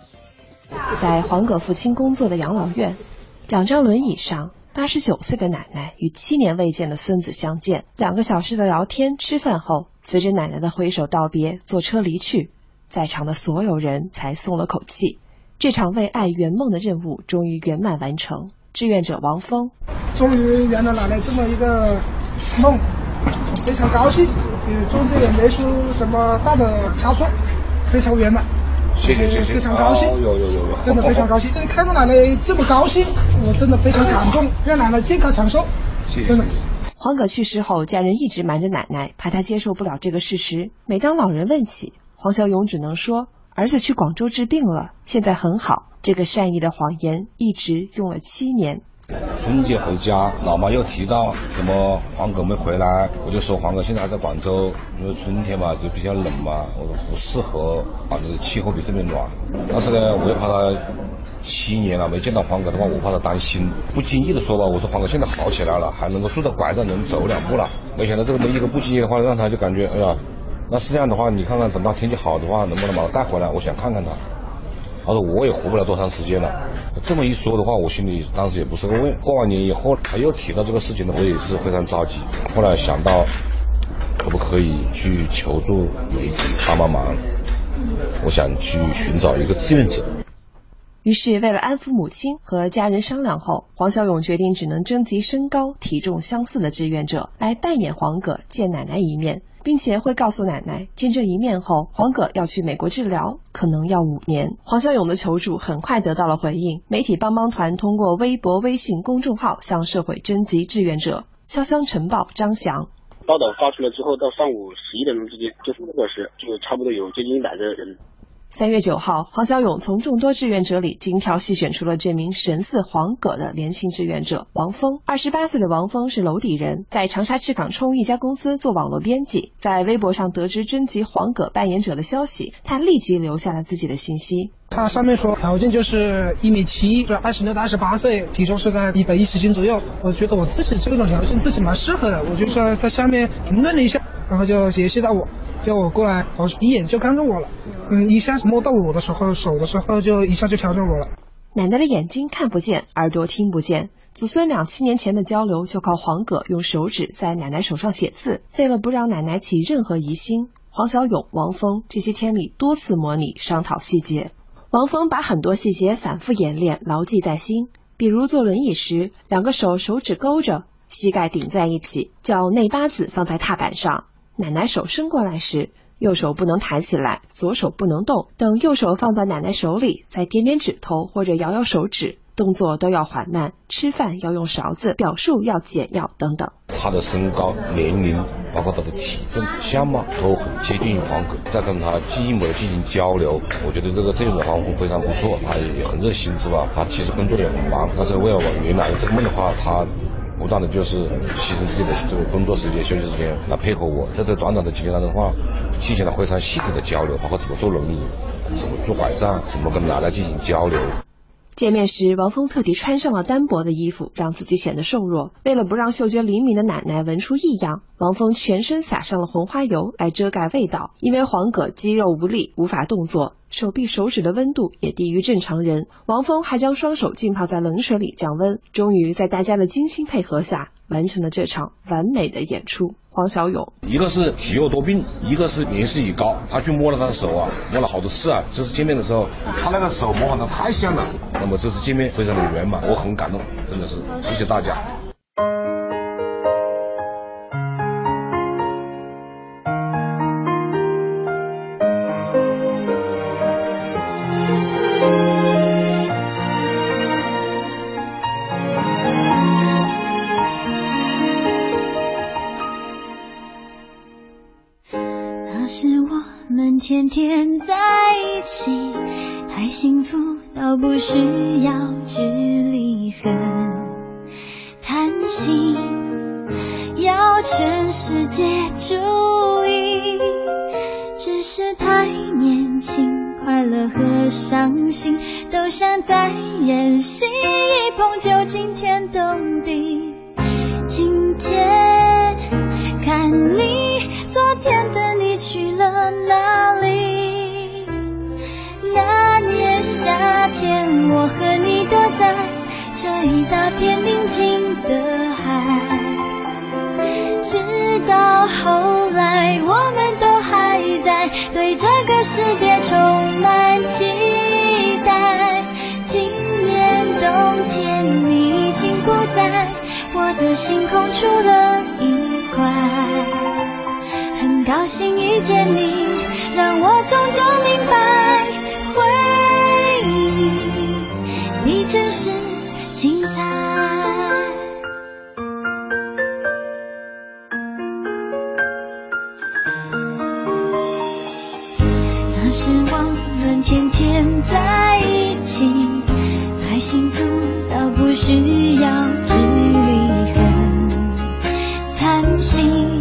在黄葛父亲工作的养老院，两张轮椅上，八十九岁的奶奶与七年未见的孙子相见，两个小时的聊天、吃饭后，随着奶奶的挥手道别，坐车离去，在场的所有人才松了口气。这场为爱圆梦的任务终于圆满完成。志愿者王峰，终于圆了奶奶这么一个梦，非常高兴，也，中间也没出什么大的差错，非常圆满。谢谢谢谢，非常高兴，有有有有，真的非常高兴。对，看到奶奶这么高兴，我真的非常感动，让奶奶健康长寿。谢谢。真的。黄葛去世后，家人一直瞒着奶奶，怕她接受不了这个事实。每当老人问起，黄小勇只能说儿子去广州治病了，现在很好。这个善意的谎言一直用了七年。春节回家，老妈又提到什么黄狗没回来，我就说黄葛现在还在广州，因为春天嘛就比较冷嘛，我说不适合啊，这个气候比这边暖。但是呢，我又怕他七年了没见到黄狗的话，我怕他担心，不经意的说吧，我说黄狗现在好起来了，还能够拄着拐杖能走两步了。没想到这么一个不经意的话，让他就感觉哎呀，那是这样的话，你看看等到天气好的话，能不能把他带回来？我想看看他。他说我也活不了多长时间了。这么一说的话，我心里当时也不是个味。过完年以后，他又提到这个事情呢，我也是非常着急。后来想到，可不可以去求助媒体帮帮忙？我想去寻找一个志愿者。于是，为了安抚母亲和家人商量后，黄小勇决定只能征集身高体重相似的志愿者来扮演黄葛见奶奶一面，并且会告诉奶奶，见这一面后，黄葛要去美国治疗，可能要五年。黄小勇的求助很快得到了回应，媒体帮帮团通过微博、微信公众号向社会征集志愿者。潇湘晨报张翔。报道发出来之后，到上午十一点钟之间，就是那个时，就差不多有接近一百个人。三月九号，黄小勇从众多志愿者里精挑细选出了这名神似黄葛的年轻志愿者王峰。二十八岁的王峰是娄底人，在长沙赤岗冲一家公司做网络编辑。在微博上得知征集黄葛扮演者的消息，他立即留下了自己的信息。他上面说条件就是一米七，是二十六到二十八岁，体重是在一百一十斤左右。我觉得我自己这种条件自己蛮适合的，我就说在下面评论了一下，然后就联系到我。叫我过来，我一眼就看中我了，嗯，一下摸到我的时候，手的时候就一下就挑中我了。奶奶的眼睛看不见，耳朵听不见，祖孙俩七年前的交流就靠黄葛用手指在奶奶手上写字。为了不让奶奶起任何疑心，黄小勇、王峰这些天里多次模拟商讨细节。王峰把很多细节反复演练，牢记在心。比如坐轮椅时，两个手手指勾着，膝盖顶在一起，叫内八字放在踏板上。奶奶手伸过来时，右手不能抬起来，左手不能动。等右手放在奶奶手里，再点点指头或者摇摇手指，动作都要缓慢。吃饭要用勺子，表述要简要等等。他的身高、年龄，包括他的体重、相貌都很接近于黄葛。在跟他进一步的进行交流，我觉得这个这种方法非常不错。他也很热心，是吧？他其实工作也很忙，但是为了我圆满这个梦的话，他。不断的就是牺牲自己的这个工作时间、休息时间来配合我，在这短短的几天当中的话，进行了非常细致的交流，包括怎么做轮椅、怎么做拐杖、怎么跟奶奶进行交流。见面时，王峰特地穿上了单薄的衣服，让自己显得瘦弱。为了不让嗅觉灵敏的奶奶闻出异样，王峰全身撒上了红花油来遮盖味道。因为黄葛肌肉无力，无法动作，手臂手指的温度也低于正常人。王峰还将双手浸泡在冷水里降温。终于在大家的精心配合下，完成了这场完美的演出。黄小勇，一个是体弱多病，一个是年事已高。他去摸了他的手啊，摸了好多次啊。这次见面的时候，他那个手模仿的太像了。那么这次见面非常的圆满，我很感动，真的是谢谢大家。是我们天天在一起，太幸福到不需要距离。很贪心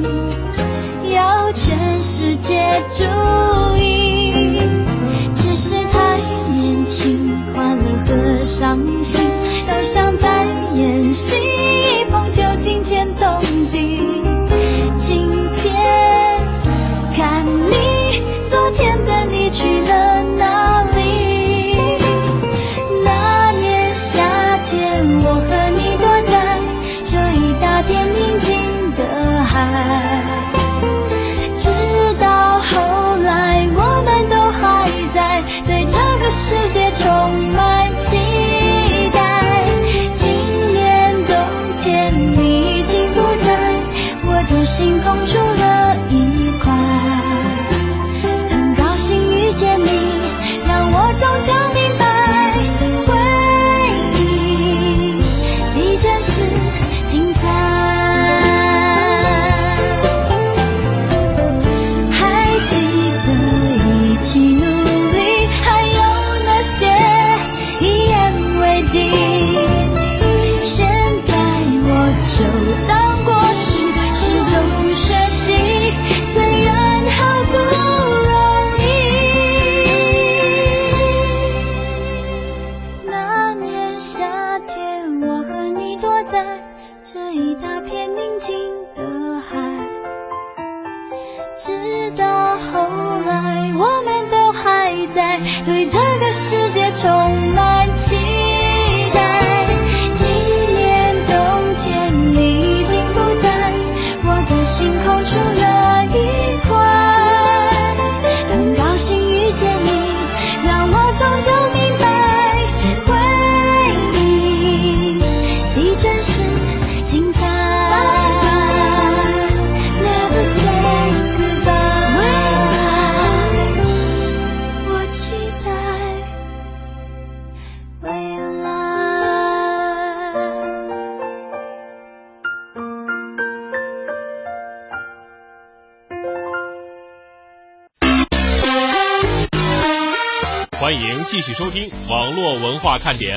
收听网络文化看点。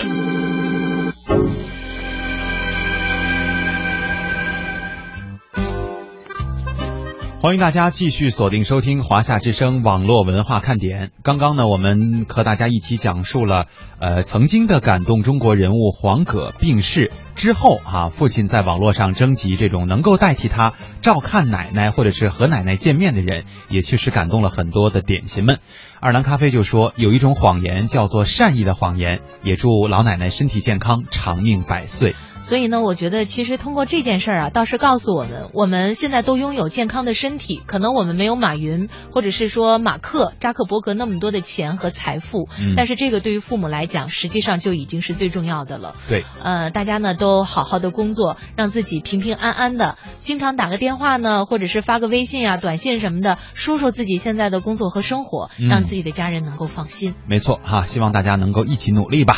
欢迎大家继续锁定收听华夏之声网络文化看点。刚刚呢，我们和大家一起讲述了，呃，曾经的感动中国人物黄葛病逝之后啊，父亲在网络上征集这种能够代替他照看奶奶或者是和奶奶见面的人，也确实感动了很多的点心们。二郎咖啡就说，有一种谎言叫做善意的谎言，也祝老奶奶身体健康，长命百岁。所以呢，我觉得其实通过这件事儿啊，倒是告诉我们，我们现在都拥有健康的身体，可能我们没有马云或者是说马克、扎克伯格那么多的钱和财富，嗯但是这个对于父母来讲，实际上就已经是最重要的了。对，呃，大家呢都好好的工作，让自己平平安安的，经常打个电话呢，或者是发个微信啊、短信什么的，说说自己现在的工作和生活，嗯让自己的家人能够放心。没错哈，希望大家能够一起努力吧。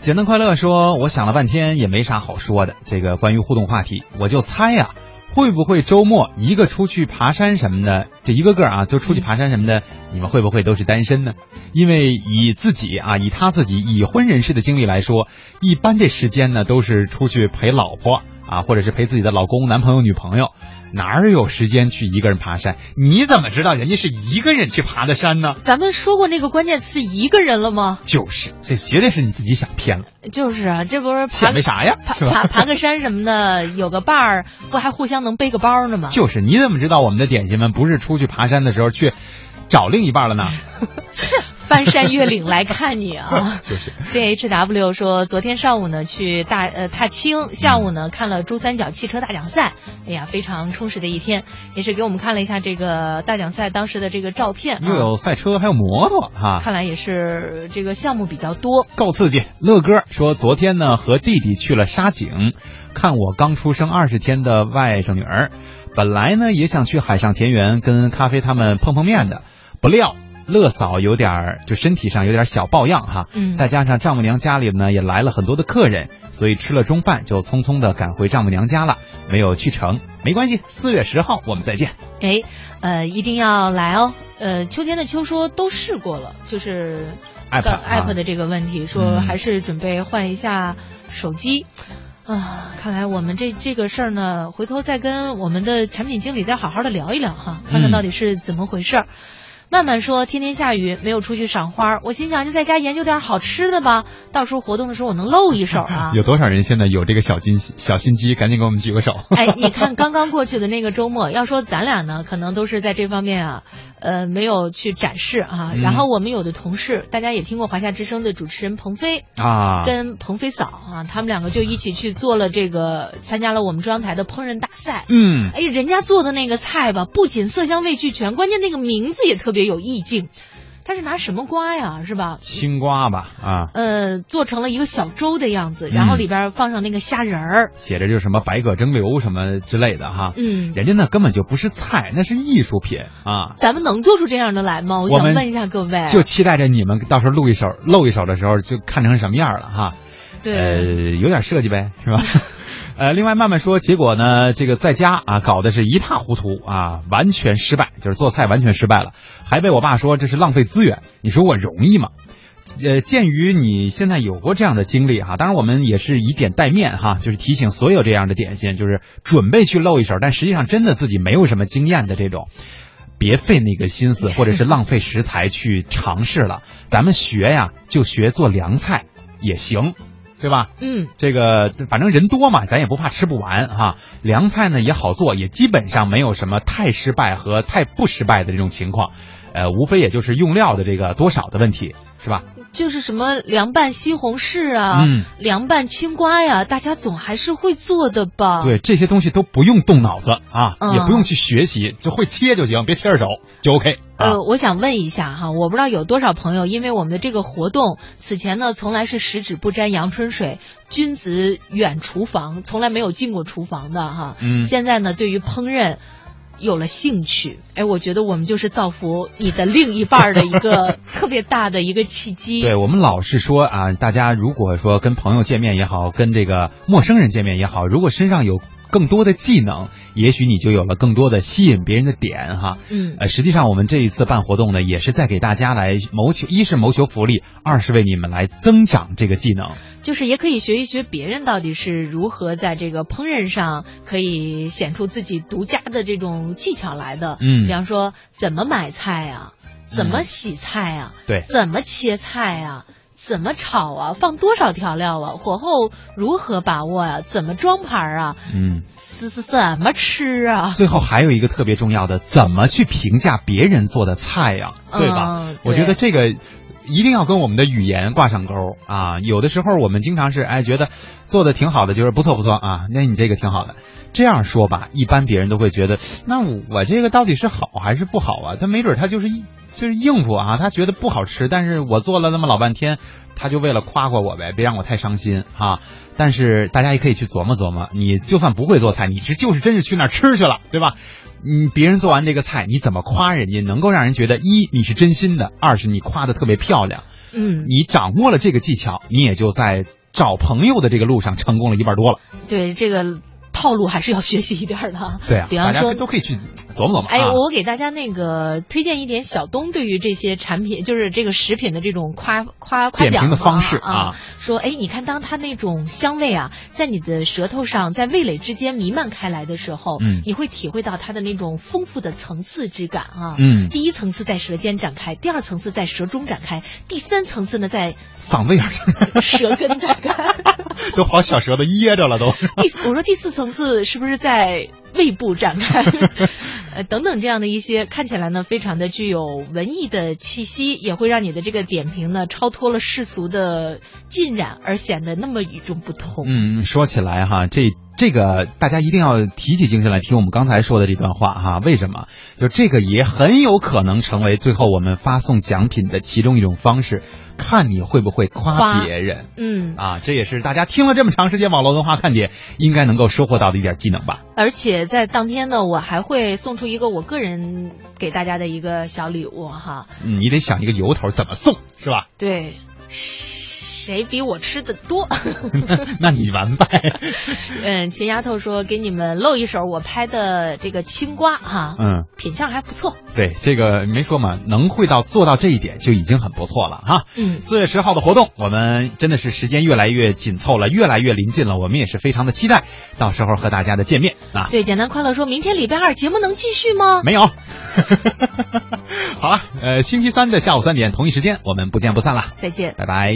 简单快乐说，我想了半天也没啥好说的。这个关于互动话题，我就猜呀、会不会周末一个出去爬山什么的，这一个个啊都出去爬山什么的，你们会不会都是单身呢？因为以自己啊，以他自己已婚人士的经历来说，一般这时间呢都是出去陪老婆啊，或者是陪自己的老公、男朋友、女朋友，哪儿有时间去一个人爬山？你怎么知道人家是一个人去爬的山呢？咱们说过那个关键词“一个人”了吗？就是，这绝对是你自己想偏了。就是啊，这不是爬显摆啥呀爬爬爬个山什么的，有个伴儿，不还互相能背个包呢吗？就是，你怎么知道我们的点心们不是出去爬山的时候去找另一半了呢？翻山越岭来看你啊！就是 C H W 说，昨天上午呢去大呃踏青，下午呢看了珠三角汽车大奖赛，哎呀，非常充实的一天，也是给我们看了一下这个大奖赛当时的这个照片又啊，有赛车，还有摩托哈，看来也是这个项目比较多。够刺激。乐哥说，昨天呢和弟弟去了沙井，看我刚出生二十天的外甥女儿。本来呢也想去海上田园跟咖啡他们碰碰面的，不料乐嫂有点儿就身体上有点小抱恙哈，嗯再加上丈母娘家里呢也来了很多的客人，所以吃了中饭就匆匆的赶回丈母娘家了，没有去成。没关系，四月十号我们再见。哎，呃，一定要来哦。呃，秋天的秋说都试过了，就是 app 的这个问题，说嗯还是准备换一下手机。啊，看来我们这这个事儿呢，回头再跟我们的产品经理再好好的聊一聊哈，看看嗯到底是怎么回事儿。慢慢说，天天下雨，没有出去赏花。我心想，就在家研究点好吃的吧，到时候活动的时候我能露一手啊。有多少人现在有这个小心 小心机？赶紧给我们举个手。哎，你看刚刚过去的那个周末，要说咱俩呢，可能都是在这方面啊，呃，没有去展示啊。嗯然后我们有的同事，大家也听过华夏之声的主持人鹏飞啊跟鹏飞嫂啊，他们两个就一起去做了这个，参加了我们中央台的烹饪大赛。嗯哎，人家做的那个菜吧，不仅色香味俱全，关键那个名字也特别有意境。它是拿什么瓜呀？是吧？青瓜吧，啊，呃，做成了一个小粥的样子，然后嗯里边放上那个虾仁儿。写着就是什么百舸争流什么之类的哈。嗯人家那根本就不是菜，那是艺术品啊。咱们能做出这样的来吗？我想问一下各位。就期待着你们到时候录一手露一手的时候，就看成什么样了哈。对呃，有点设计呗，是吧？呃，另外慢慢说，结果呢，这个在家啊搞的是一塌糊涂啊，完全失败，就是做菜完全失败了，还被我爸说这是浪费资源。你说我容易吗？呃，鉴于你现在有过这样的经历哈，当然我们也是以点带面哈，就是提醒所有这样的点心，就是准备去露一手，但实际上真的自己没有什么经验的这种，别费那个心思或者是浪费食材去尝试了。咱们学呀，就学做凉菜也行，对吧？嗯，这个反正人多嘛，咱也不怕吃不完哈。凉菜呢也好做，也基本上没有什么太失败和太不失败的这种情况，呃，无非也就是用料的这个多少的问题，是吧？就是什么凉拌西红柿啊，嗯凉拌青瓜呀，大家总还是会做的吧？对，这些东西都不用动脑子啊，嗯也不用去学习，就会切就行，别切着手就 OK 啊。呃，我想问一下哈，我不知道有多少朋友因为我们的这个活动，此前呢从来是十指不沾阳春水，君子远厨房，从来没有进过厨房的哈。嗯现在呢，对于烹饪。有了兴趣，哎，我觉得我们就是造福你的另一半儿的一个 特别大的一个契机。对我们老是说啊，大家如果说跟朋友见面也好，跟这个陌生人见面也好，如果身上有更多的技能，也许你就有了更多的吸引别人的点哈。嗯呃，实际上我们这一次办活动呢，也是在给大家来谋求，一是谋求福利，二是为你们来增长这个技能。就是也可以学一学别人到底是如何在这个烹饪上可以显出自己独家的这种技巧来的。嗯比方说怎么买菜啊，怎么洗菜啊，对怎么切菜啊。怎么炒啊？放多少调料啊？火候如何把握啊、怎么装盘啊？嗯，是是怎么吃啊？最后还有一个特别重要的，怎么去评价别人做的菜呀、对吧？嗯我觉得这个一定要跟我们的语言挂上钩啊。有的时候我们经常是哎觉得做的挺好的，就是不错不错啊，那你这个挺好的。这样说吧，一般别人都会觉得，那我这个到底是好还是不好啊？他没准他就是一就是应付啊，他觉得不好吃，但是我做了那么老半天，他就为了夸夸我呗，别让我太伤心哈。但是大家也可以去琢磨琢磨，你就算不会做菜，你是就是真是去那儿吃去了，对吧？嗯，别人做完这个菜，你怎么夸人家，能够让人觉得一你是真心的，二是你夸的特别漂亮。嗯，你掌握了这个技巧，你也就在找朋友的这个路上成功了一半多了。对这个套路还是要学习一点儿的啊。对啊，比方说都可以去琢磨琢磨啊。哎，我给大家那个推荐一点小东对于这些产品，就是这个食品的这种夸夸夸奖吧方式啊啊，说哎，你看当它那种香味啊，在你的舌头上，在味蕾之间弥漫开来的时候，嗯你会体会到它的那种丰富的层次之感啊。嗯第一层次在舌尖展开，第二层次在舌中展开，第三层次呢在嗓子眼儿上舌根展开。都跑小舌头噎着了都。第，我说第四层次是不是在胃部展开？呃，等等这样的一些看起来呢，非常的具有文艺的气息，也会让你的这个点评呢超脱了世俗的浸染，而显得那么与众不同。嗯，说起来哈，这这个大家一定要提起精神来听我们刚才说的这段话哈。为什么？就这个也很有可能成为最后我们发送奖品的其中一种方式，看你会不会夸夸别人。嗯，啊，这也是大家听了这么长时间网络文化看点，应该能够收获到的一点技能吧。而且在当天呢，我还会送出一个我个人给大家的一个小礼物哈。嗯，你得想一个由头怎么送，是吧？对，谁比我吃的多？那你完败。嗯，秦丫头说给你们露一手我拍的这个青瓜哈，嗯，品相还不错。对，这个没说嘛，能会到做到这一点就已经很不错了哈。嗯，四月十号的活动，我们真的是时间越来越紧凑了，越来越临近了，我们也是非常的期待到时候和大家的见面啊。对，简单快乐说明天礼拜二节目能继续吗？没有。好了，呃，星期三的下午三点同一时间，我们不见不散啦，再见。拜拜。